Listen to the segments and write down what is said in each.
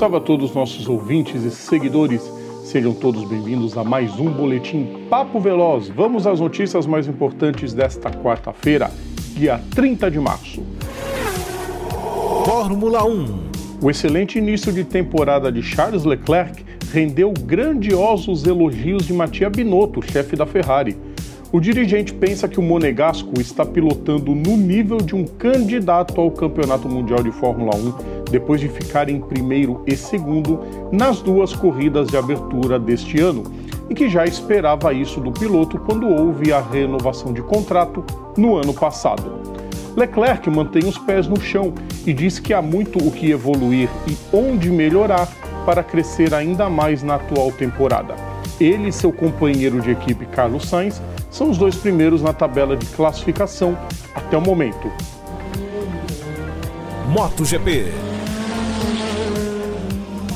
Salve a todos os nossos ouvintes e seguidores. Sejam todos bem-vindos a mais um boletim Papo Veloz. Vamos às notícias mais importantes desta quarta-feira, dia 30 de março. Fórmula 1. O excelente início de temporada de Charles Leclerc rendeu grandiosos elogios de Mattia Binotto, chefe da Ferrari. O dirigente pensa que o Monegasco está pilotando no nível de um candidato ao Campeonato Mundial de Fórmula 1 depois de ficar em primeiro e segundo nas duas corridas de abertura deste ano, e que já esperava isso do piloto quando houve a renovação de contrato no ano passado. Leclerc mantém os pés no chão e diz que há muito o que evoluir e onde melhorar para crescer ainda mais na atual temporada. Ele e seu companheiro de equipe Carlos Sainz são os dois primeiros na tabela de classificação até o momento. MotoGP.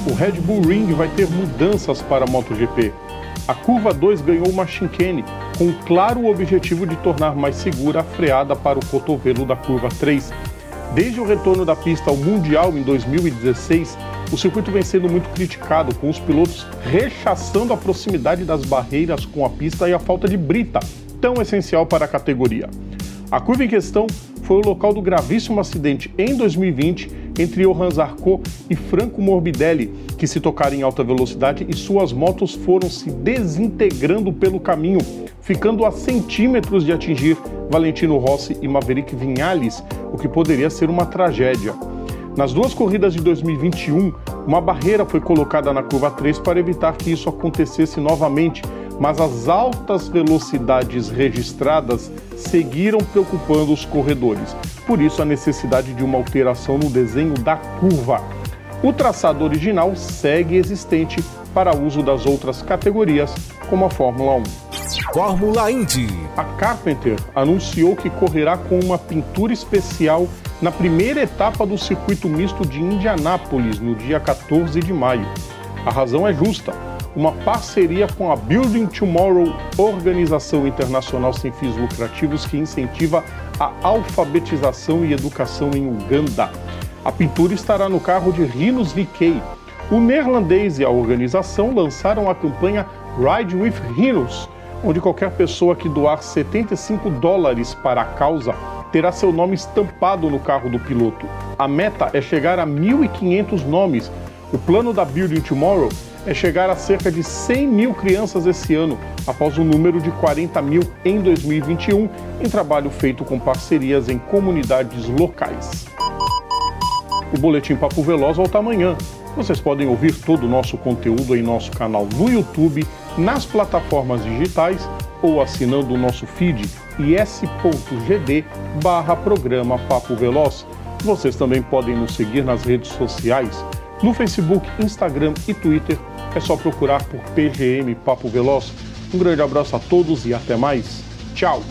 O Red Bull Ring vai ter mudanças para a MotoGP. A curva 2 ganhou uma chicane com o claro objetivo de tornar mais segura a freada para o cotovelo da curva 3. Desde o retorno da pista ao Mundial em 2016, o circuito vem sendo muito criticado, com os pilotos rechaçando a proximidade das barreiras com a pista e a falta de brita, tão essencial para a categoria. A curva em questão foi o local do gravíssimo acidente em 2020 entre Johan Zarco e Franco Morbidelli, que se tocaram em alta velocidade e suas motos foram se desintegrando pelo caminho, ficando a centímetros de atingir Valentino Rossi e Maverick Vinales, o que poderia ser uma tragédia. Nas duas corridas de 2021, uma barreira foi colocada na curva 3 para evitar que isso acontecesse novamente, mas as altas velocidades registradas seguiram preocupando os corredores. Por isso, a necessidade de uma alteração no desenho da curva. O traçado original segue existente para uso das outras categorias, como a Fórmula 1. Fórmula Indy. A Carpenter anunciou que correrá com uma pintura especial na primeira etapa do circuito misto de Indianápolis, no dia 14 de maio. A razão é justa. Uma parceria com a Building Tomorrow, organização internacional sem fins lucrativos que incentiva a alfabetização e educação em Uganda. A pintura estará no carro de Rinos VK. O neerlandês e a organização lançaram a campanha Ride with Rhinos, onde qualquer pessoa que doar 75 dólares para a causa terá seu nome estampado no carro do piloto. A meta é chegar a 1.500 nomes. O plano da Building Tomorrow é chegar a cerca de 100 mil crianças esse ano, após um número de 40 mil em 2021, em trabalho feito com parcerias em comunidades locais. O Boletim Papo Veloz volta amanhã. Vocês podem ouvir todo o nosso conteúdo em nosso canal no YouTube, nas plataformas digitais ou assinando o nosso feed is.gd barra programa Papo Veloz. Vocês também podem nos seguir nas redes sociais. No Facebook, Instagram e Twitter é só procurar por PGM Papo Veloz. Um grande abraço a todos e até mais. Tchau!